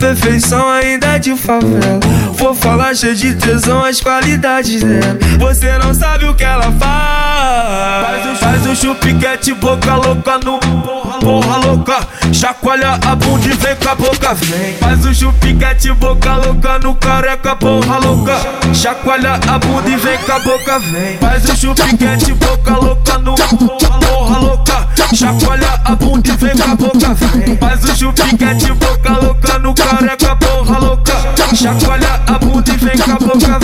perfeição ainda é de favela. Vou falar cheio de tesão as qualidades dela. Você não sabe o que ela faz. Faz o, faz o chupiquete, boca louca no porra, louca. Chacoalha a bunda e vem com a boca, vem. Faz o chupiquete, boca louca no careca, porra louca. Chacoalha a bunda e vem com a boca, vem. Faz o chupiquete, boca louca a boca. Faz o chupiquete, boca louca no careca, porra louca. Chacoalha a bunda e vem com a boca.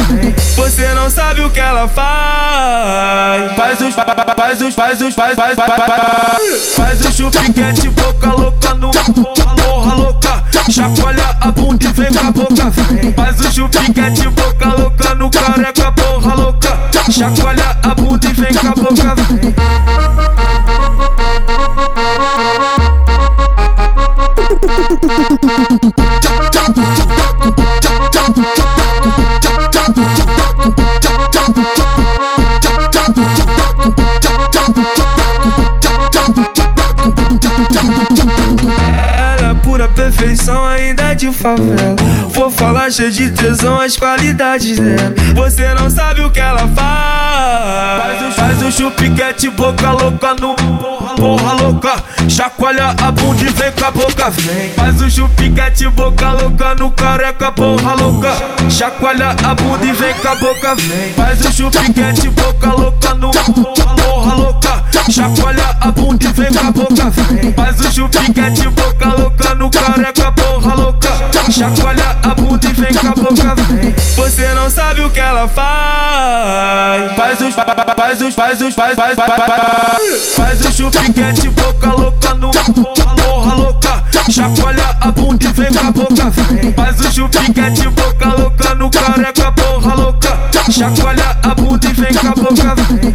Você não sabe o que ela faz. Faz os, faz os, faz os, faz, faz, faz, faz. Faz o chupiquete, boca louca no porra, porra louca. Chacoalha a bunda e vem com a boca. Faz o chupiquete, perfeição ainda de favela. Vou falar cheio de tesão as qualidades dela. Você não sabe o que ela faz. Faz o, faz o chupiquete, boca louca no porra, louca. Chacoalha a bunda e vem com a boca, vem. Faz o chupiquete, boca louca no careca, porra louca. Chacoalha a bunda e vem com a boca, vem. Faz o chupiquete, boca louca no porra, louca. Chacoalha a bunda e vem com a boca, vem. Faz o chupiquete, Você não sabe o que ela faz. Faz os, faz os, faz os, faz, faz, faz, faz. O chupiquete, boca louca no porra, louca. Chacoalha a bunda e vem com a boca. Faz o chupiquete, boca louca no careca, porra louca. Chacoalha a bunda e vem com a boca, vem.